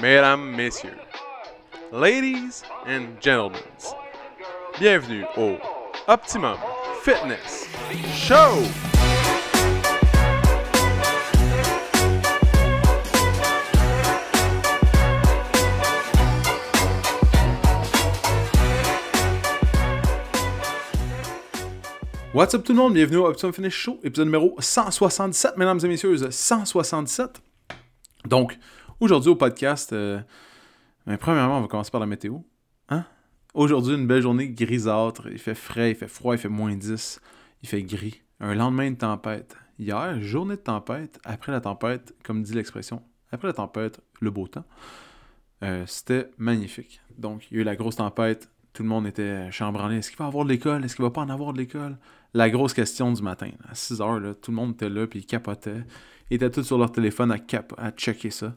mesdames, messieurs, ladies and gentlemen, bienvenue au Optimum Fitness Show! What's up tout le monde, bienvenue au Optimum Fitness Show, épisode numéro 177, mesdames et messieurs, 177. Donc, aujourd'hui au podcast, euh, ben, premièrement, on va commencer par la météo. Hein? Aujourd'hui, une belle journée grisâtre, il fait frais, il fait froid, il fait moins 10, il fait gris. Un lendemain de tempête. Hier, journée de tempête, après la tempête, comme dit l'expression, après la tempête, le beau temps. Euh, c'était magnifique. Donc, il y a eu la grosse tempête, tout le monde était chambranlé. Est-ce qu'il va avoir de l'école? Est-ce qu'il va pas en avoir de l'école? La grosse question du matin. À 6 heures, là, tout le monde était là, puis ils capotaient. Ils étaient tous sur leur téléphone à, cap à checker ça.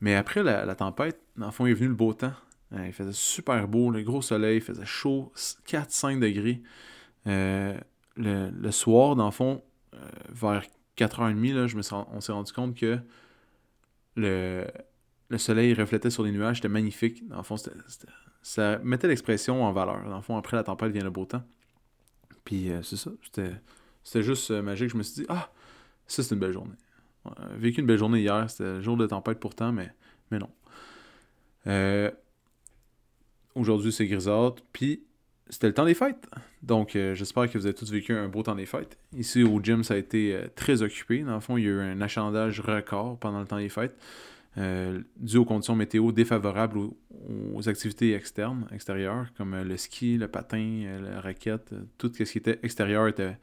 Mais après la, tempête, dans le fond, il est venu le beau temps. Euh, il faisait super beau, le gros soleil, il faisait chaud, 4-5 degrés. Euh, le, soir, dans le fond, euh, vers 4h30, là, je me on s'est rendu compte que le, le soleil reflétait sur les nuages, c'était magnifique. Dans le fond, ça mettait l'expression en valeur. Dans le fond, après la tempête vient le beau temps. Puis c'est ça, c'était juste magique. Je me suis dit, ah, ça c'est une belle journée. Vécu une belle journée hier, c'était le jour de tempête pourtant, mais, mais non. Euh, aujourd'hui, c'est grisâtre. Puis, c'était le temps des fêtes. Donc, euh, j'espère que vous avez tous vécu un beau temps des fêtes. Ici, au gym, ça a été euh, très occupé. Dans le fond, il y a eu un achalandage record pendant le temps des fêtes, dû aux conditions météo défavorables aux, activités externes, extérieures, comme le ski, le patin, la raquette. Tout ce qui était extérieur était,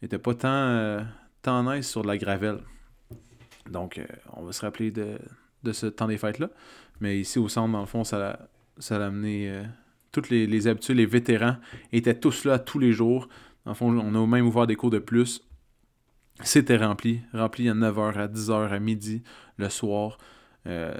était pas tant, tant nice sur de la gravelle. Donc, on va se rappeler de, de ce temps des fêtes-là. Mais ici au centre, dans le fond, ça, ça a amené euh, toutes les, les, habitués, les vétérans étaient tous là tous les jours. Dans le fond, on a même ouvert des cours de plus. C'était rempli, rempli à 9h, à 10h, à midi, le soir. Euh,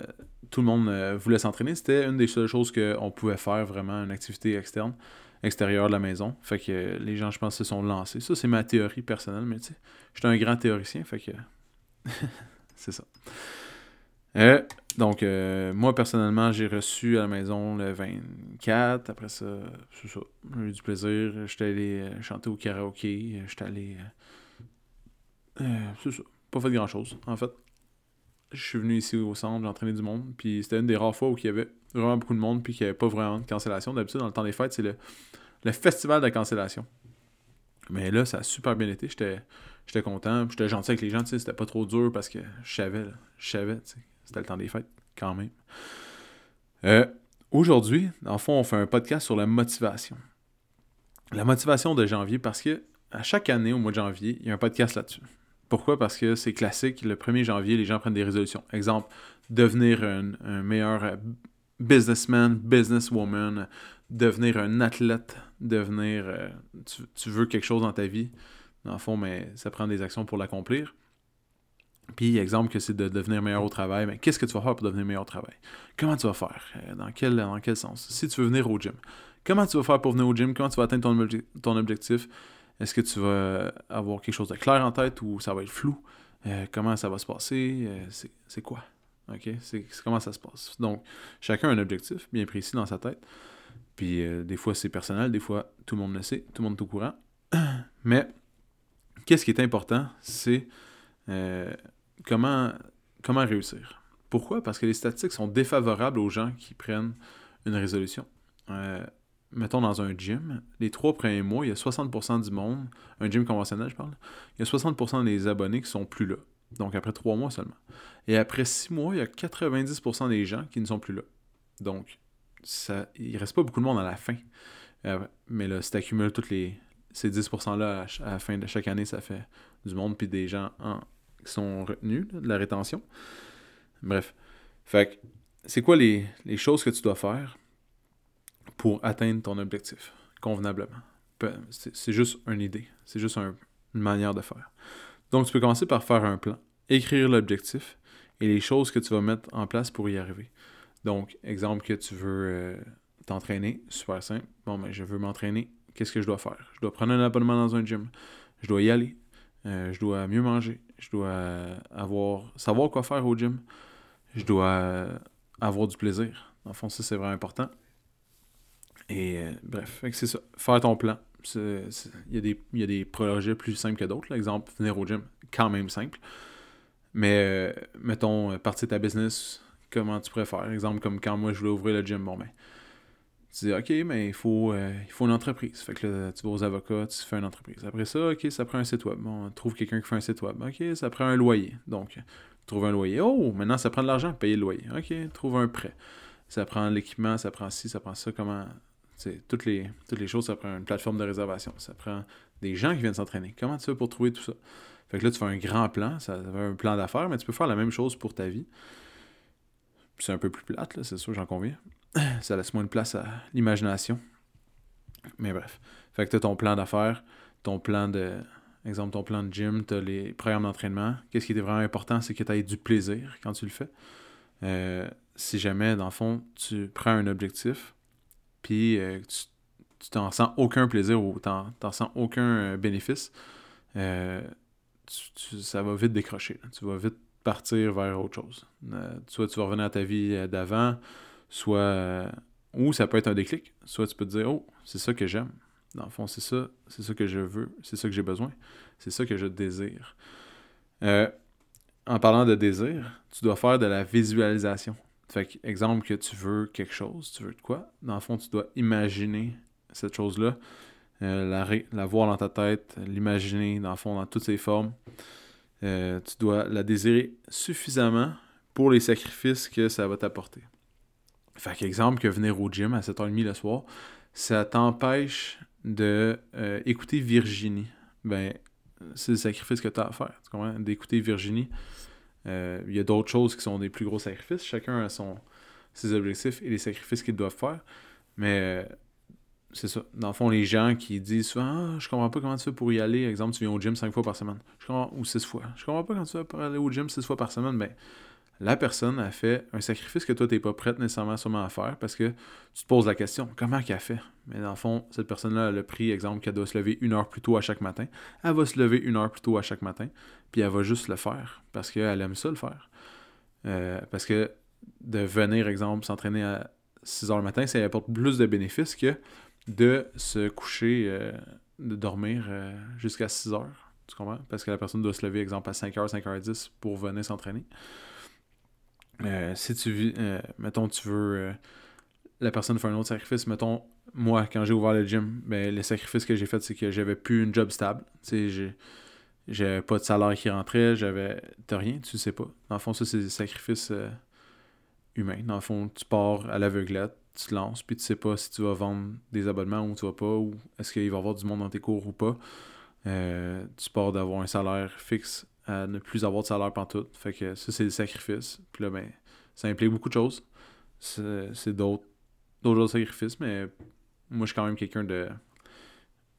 tout le monde euh, voulait s'entraîner. C'était une des seules choses qu'on pouvait faire vraiment, une activité externe, extérieure de la maison. Fait que les gens, je pense, se sont lancés. Ça, c'est ma théorie personnelle, mais tu sais, j'étais un grand théoricien, fait que c'est ça. Euh, donc, euh, moi, personnellement, j'ai reçu à la maison le 24. Après ça, c'est ça. J'ai eu du plaisir. J'étais allé euh, chanter au karaoké. J'étais allé. c'est ça. Pas fait grand-chose, en fait. Je suis venu ici au centre, j'ai entraîné du monde. Puis c'était une des rares fois où il y avait vraiment beaucoup de monde. Puis qu'il n'y avait pas vraiment de cancellation. D'habitude, dans le temps des fêtes, c'est le, le festival de cancellation. Mais là, ça a super bien été. J'étais, j'étais content. J'étais gentil avec les gens. C'était pas trop dur parce que je savais. Je savais. C'était le temps des fêtes, quand même. Euh, aujourd'hui, en fond, on fait un podcast sur la motivation. La motivation de janvier, parce que à chaque année, au mois de janvier, il y a un podcast là-dessus. Pourquoi? Parce que c'est classique, le 1er janvier, les gens prennent des résolutions. Exemple, devenir un, meilleur businessman, businesswoman, devenir un athlète, devenir... Euh, tu, tu, veux quelque chose dans ta vie, dans fond, mais ça prend des actions pour l'accomplir. Puis, exemple, que c'est de devenir meilleur au travail, mais qu'est-ce que tu vas faire pour devenir meilleur au travail? Comment tu vas faire? Euh, dans quel, dans quel sens? Si tu veux venir au gym, comment tu vas faire pour venir au gym? Comment tu vas atteindre ton, ton objectif? Est-ce que tu vas avoir quelque chose de clair en tête ou ça va être flou? Euh, comment ça va se passer? Euh, c'est quoi? OK? C'est comment ça se passe? Donc, chacun a un objectif bien précis dans sa tête. Puis, des fois, c'est personnel, des fois, tout le monde le sait, tout le monde est au courant. Mais, qu'est-ce qui est important? C'est comment, comment réussir. Pourquoi? Parce que les statistiques sont défavorables aux gens qui prennent une résolution. Euh, mettons dans un gym, les trois premiers mois, il y a 60% du monde, un gym conventionnel, je parle, il y a 60% des abonnés qui sont plus là. Donc après trois mois seulement. Et après six mois, il y a 90% des gens qui ne sont plus là. Donc, ça, il ne reste pas beaucoup de monde à la fin. Euh, mais là, si tu tous les, ces 10%-là à, la fin de chaque année, ça fait du monde puis des gens en, qui sont retenus, de la rétention. Bref. Fait c'est quoi les, choses que tu dois faire pour atteindre ton objectif convenablement? C'est juste une idée. C'est juste une manière de faire. Donc, tu peux commencer par faire un plan, écrire l'objectif et les choses que tu vas mettre en place pour y arriver. Donc, exemple que tu veux euh, t'entraîner, super simple. Bon, mais ben, je veux m'entraîner. Qu'est-ce que je dois faire? Je dois prendre un abonnement dans un gym. Je dois y aller. Euh, je dois mieux manger. Je dois avoir savoir quoi faire au gym. je dois avoir du plaisir. Le fond, ça, c'est vraiment important. Et bref, c'est ça. Faire ton plan. Il y, a des projets plus simples que d'autres. Exemple, venir au gym, quand même simple. Mais mettons, partir de ta business, comment tu préfères. Exemple, comme quand moi je voulais ouvrir le gym, bon ben, tu dis OK, mais il faut, euh, il faut une entreprise. Fait que là, tu vas aux avocats, tu fais une entreprise. Après ça, OK, ça prend un site web. Bon, trouve quelqu'un qui fait un site web. OK, ça prend un loyer. Donc, trouve un loyer. Oh, maintenant ça prend de l'argent payer le loyer. OK, trouve un prêt. Ça prend l'équipement, ça prend ci, ça prend ça. Comment. Toutes les, toutes les choses, ça prend une plateforme de réservation. Ça prend des gens qui viennent s'entraîner. Comment tu fais pour trouver tout ça? Fait que là, tu fais un grand plan, ça, ça fait un plan d'affaires, mais tu peux faire la même chose pour ta vie c'est un peu plus plate, là, c'est sûr, j'en conviens. Ça laisse moins de place à l'imagination. Mais bref. Fait que tu as ton plan d'affaires, ton plan de. Exemple, ton plan de gym, tu as les programmes d'entraînement. Qu'est-ce qui est vraiment important, c'est que tu aies du plaisir quand tu le fais. Euh, si jamais, dans le fond, tu prends un objectif, puis euh, tu t'en sens aucun plaisir ou tu n'en sens aucun euh, bénéfice, ça va vite décrocher. Tu vas vite partir vers autre chose. Soit tu vas revenir à ta vie d'avant, soit. Euh, ou ça peut être un déclic. Soit tu peux te dire Oh, c'est ça que j'aime. Dans le fond, c'est ça, c'est ça que je veux, c'est ça que j'ai besoin, c'est ça que je désire. en parlant de désir, tu dois faire de la visualisation. Fait que, exemple que tu veux quelque chose, tu veux de quoi? Dans le fond, tu dois imaginer cette chose-là, la, la, voir dans ta tête, l'imaginer, dans le fond, dans toutes ses formes. Euh, tu dois la désirer suffisamment pour les sacrifices que ça va t'apporter. Fait qu'exemple, que venir au gym à 7h30 le soir, ça t'empêche de euh, écouter Virginie. Ben, c'est le sacrifice que tu as à faire. Tu comprends? D'écouter Virginie. Euh, il y a d'autres choses qui sont des plus gros sacrifices. Chacun a son, ses objectifs et les sacrifices qu'il doit faire. Mais c'est ça. Dans le fond, les gens qui disent souvent ah, je comprends pas comment tu fais pour y aller. Exemple, tu viens au gym cinq fois par semaine. Je ou six fois. Je comprends pas comment tu fais pour aller au gym six fois par semaine. Mais ben, la personne a fait un sacrifice que toi, tu n'es pas prête nécessairement sûrement à faire parce que tu te poses la question comment qu'elle fait? Mais dans le fond, cette personne-là, elle a pris, exemple, qu'elle doit se lever une heure plus tôt à chaque matin. Elle va se lever une heure plus tôt à chaque matin. Puis elle va juste le faire parce qu'elle aime ça le faire. Euh, parce que de venir, exemple, s'entraîner à 6 heures le matin, ça apporte plus de bénéfices que de se coucher, euh, de dormir euh, jusqu'à 6 heures. Tu comprends? Parce que la personne doit se lever, exemple, à 5h, 5h10 pour venir s'entraîner. Euh, si tu vis, mettons, tu veux, la personne fait un autre sacrifice, mettons, moi, quand j'ai ouvert le gym, ben, le sacrifice que j'ai fait, c'est que j'avais plus une job stable. Tu sais, j'avais pas de salaire qui rentrait, j'avais. T'as rien, tu sais pas. Dans le fond, ça, c'est des sacrifices humains. Dans le fond, tu pars à l'aveuglette, tu te lances, puis tu sais pas si tu vas vendre des abonnements ou tu vas pas, ou est-ce qu'il va y avoir du monde dans tes cours ou pas. Euh, tu pars d'avoir un salaire fixe à ne plus avoir de salaire tout Fait que ça, c'est des sacrifices. Puis là, ben, ça implique beaucoup de choses. C'est d'autres d'autres sacrifices, mais moi, je suis quand même quelqu'un de.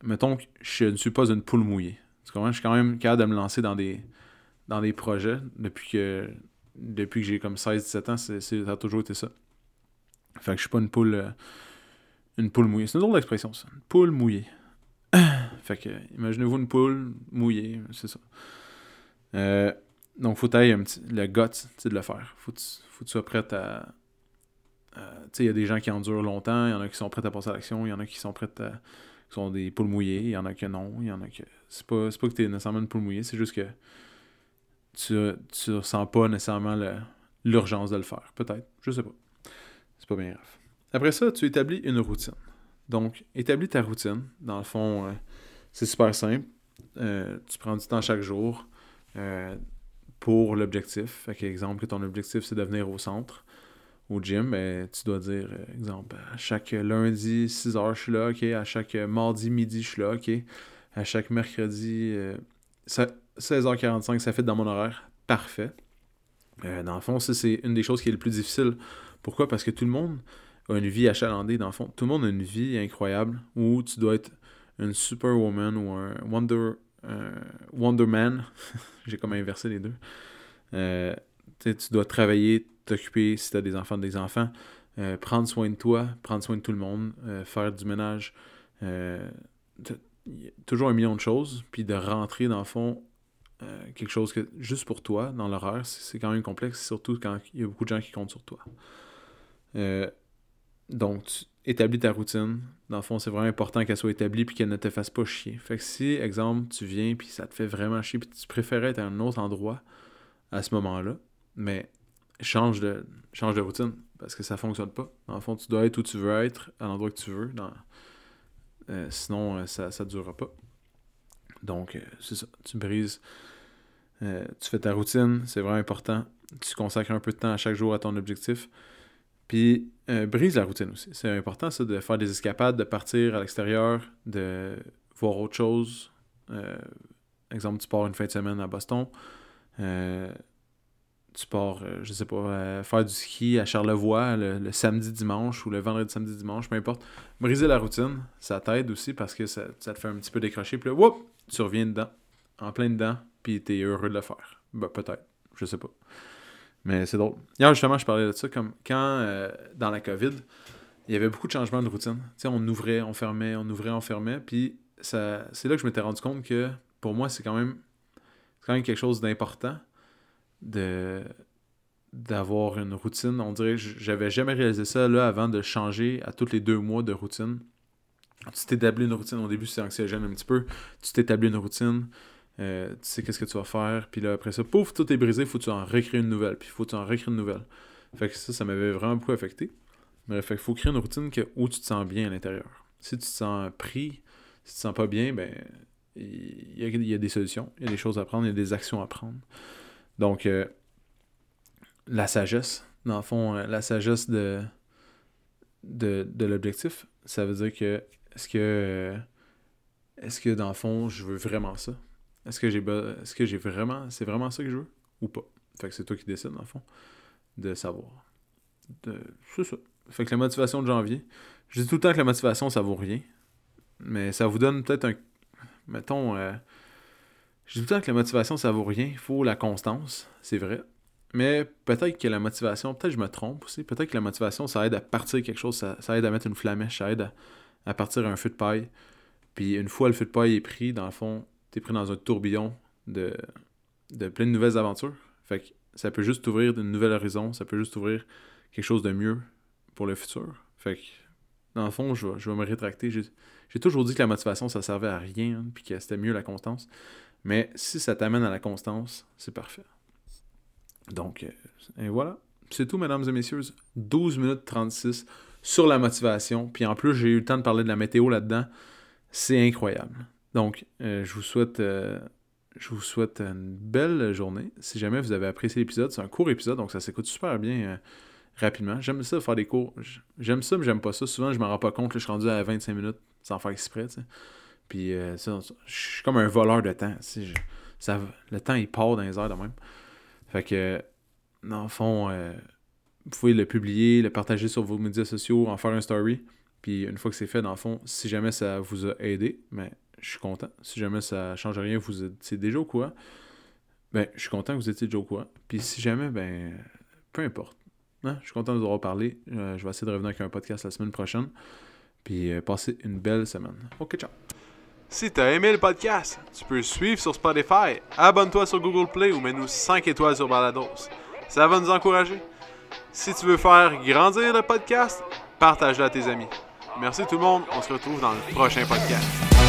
Mettons que je ne suis pas une poule mouillée. Je suis quand même capable de me lancer dans des, dans des projets depuis que depuis que j'ai comme 16-17 ans. ça a toujours été ça. Fait que je suis pas une poule. Euh, une poule mouillée. C'est une drôle d'expression, ça. Une poule mouillée. fait que, imaginez-vous une poule mouillée, c'est ça. Euh, donc, faut tailler un petit, le gut de le faire. Faut que faut que tu sois prêt à. tu sais, il y a des gens qui endurent longtemps, il y en a qui sont prêts à passer à l'action, il y en a qui sont prêts à. qui sont des poules mouillées, il y en a qui non, il y en a que. C'est pas, pas que tu es nécessairement une poule mouillée, c'est juste que tu, tu ressens pas nécessairement l'urgence de le faire. Peut-être, je sais pas. C'est pas bien grave. Après ça, tu établis une routine. Donc, établis ta routine. Dans le fond, euh, c'est super simple. Euh, tu prends du temps chaque jour euh, pour l'objectif. Fait qu'exemple, que ton objectif, c'est de venir au centre, au gym, ben, tu dois dire, exemple, à chaque lundi, 6 heures, je suis là, OK. À chaque mardi, midi, je suis là, OK. À chaque mercredi, 16h45, ça fait dans mon horaire. Parfait. dans le fond, ça, c'est une des choses qui est le plus difficile pourquoi? Parce que tout le monde a une vie achalandée, dans le fond. Tout le monde a une vie incroyable où tu dois être une superwoman ou un Wonder, Wonder Man. J'ai comme inversé les deux. Euh, tu dois travailler, t'occuper si tu as des enfants, des enfants. Euh, prendre soin de toi, prendre soin de tout le monde, euh, faire du ménage. toujours un million de choses. Puis de rentrer, dans le fond, euh, quelque chose que juste pour toi dans l'horaire, c'est quand même complexe, surtout quand il y a beaucoup de gens qui comptent sur toi. Euh, donc, tu établis ta routine. Dans le fond, c'est vraiment important qu'elle soit établie puis qu'elle ne te fasse pas chier. Fait que si, exemple, tu viens puis ça te fait vraiment chier puis tu préférais être à un autre endroit à ce moment-là, mais change de, change de routine parce que ça fonctionne pas. Dans le fond, tu dois être où tu veux être, à l'endroit que tu veux. Euh, sinon, ça ne durera pas. Donc, c'est ça. Tu brises euh, tu fais ta routine, c'est vraiment important. Tu consacres un peu de temps à chaque jour à ton objectif. Puis, euh, brise la routine aussi. C'est important, ça, de faire des escapades, de partir à l'extérieur, de voir autre chose. Euh, exemple, tu pars une fin de semaine à Boston. tu pars, je sais pas, faire du ski à Charlevoix le, samedi, dimanche ou le vendredi, samedi, dimanche, peu importe. Briser la routine, ça t'aide aussi parce que ça, te fait un petit peu décrocher. Puis là, tu reviens dedans, en plein dedans, puis t'es heureux de le faire. Ben, peut-être, je sais pas. Mais c'est drôle. Hier, justement, je parlais de ça, comme quand, euh, dans la COVID, il y avait beaucoup de changements de routine. On ouvrait, on fermait, on ouvrait, on fermait, puis c'est là que je m'étais rendu compte que, pour moi, c'est quand même, quand même quelque chose d'important de d'avoir une routine. On dirait j'avais jamais réalisé ça là avant de changer à tous les deux mois de routine. Tu t'établis une routine. Au début, c'est anxiogène un petit peu. Tu t'établis une routine. Euh, tu sais qu'est-ce que tu vas faire, puis là après ça, pouf, tout est brisé, faut que tu en recréer une nouvelle, puis faut tu en recréer une nouvelle. Fait que ça, ça m'avait vraiment beaucoup affecté. Mais faut créer une routine où tu te sens bien à l'intérieur. Si tu te sens pris, si tu te sens pas bien, ben il y, a, des solutions, il y a des choses à prendre, il y a des actions à prendre. Donc, euh, la sagesse, dans le fond, euh, la sagesse de, de, de l'objectif, ça veut dire que est-ce que est-ce que dans le fond, je veux vraiment ça? Est-ce que j'ai vraiment c'est vraiment ça que je veux ou pas? Fait que c'est toi qui décides dans le fond de savoir. De... C'est ça. Fait que la motivation de janvier, je dis tout le temps que la motivation ça vaut rien, mais ça vous donne peut-être un mettons euh, je dis tout le temps que la motivation ça vaut rien, il faut la constance, c'est vrai. Mais peut-être que la motivation, peut-être que je me trompe aussi, peut-être que la motivation, ça aide à partir quelque chose, ça, aide à mettre une flamèche, ça aide à, à partir un feu de paille. Puis une fois le feu de paille est pris, dans le fond, t'es pris dans un tourbillon de, de plein de nouvelles aventures. Fait que ça peut juste ouvrir de nouvelles horizons, ça peut juste ouvrir quelque chose de mieux pour le futur. Fait que, dans le fond, je vais, je vais me rétracter. J'ai toujours dit que la motivation, ça servait à rien, puis que c'était mieux la constance. Mais si ça t'amène à la constance, c'est parfait. Donc, euh, et voilà. C'est tout, mesdames et messieurs. 12 minutes 36 sur la motivation. Puis en plus, j'ai eu le temps de parler de la météo là-dedans. C'est incroyable. Donc, euh, je vous souhaite euh, je vous souhaite une belle journée. Si jamais vous avez apprécié l'épisode, c'est un court épisode, donc ça s'écoute super bien euh, rapidement. J'aime ça faire des cours. J'aime ça, mais j'aime pas ça. Souvent, je m'en rends pas compte. je suis rendu à 25 minutes sans faire exprès. Puis, je suis comme un voleur de temps. ça, le temps, il part dans les heures de même. Fait que, dans le fond, vous pouvez le publier, le partager sur vos médias sociaux, en faire un story. Puis, une fois que c'est fait, dans le fond, si jamais ça vous a aidé, mais je suis content. Si jamais ça change rien, vous étiez déjà au courant. Ben, je suis content que vous étiez déjà au courant. Puis si jamais, ben, peu importe. Hein, je suis content de vous avoir parlé. Euh, je vais essayer de revenir avec un podcast la semaine prochaine. Puis euh, passez une belle semaine. Ok, ciao. Si t'as aimé le podcast, tu peux suivre sur Spotify, abonne-toi sur Google Play ou mets-nous 5 étoiles sur Balados. Ça va nous encourager. Si tu veux faire grandir le podcast, partage-le à tes amis. Merci tout le monde, on se retrouve dans le prochain podcast.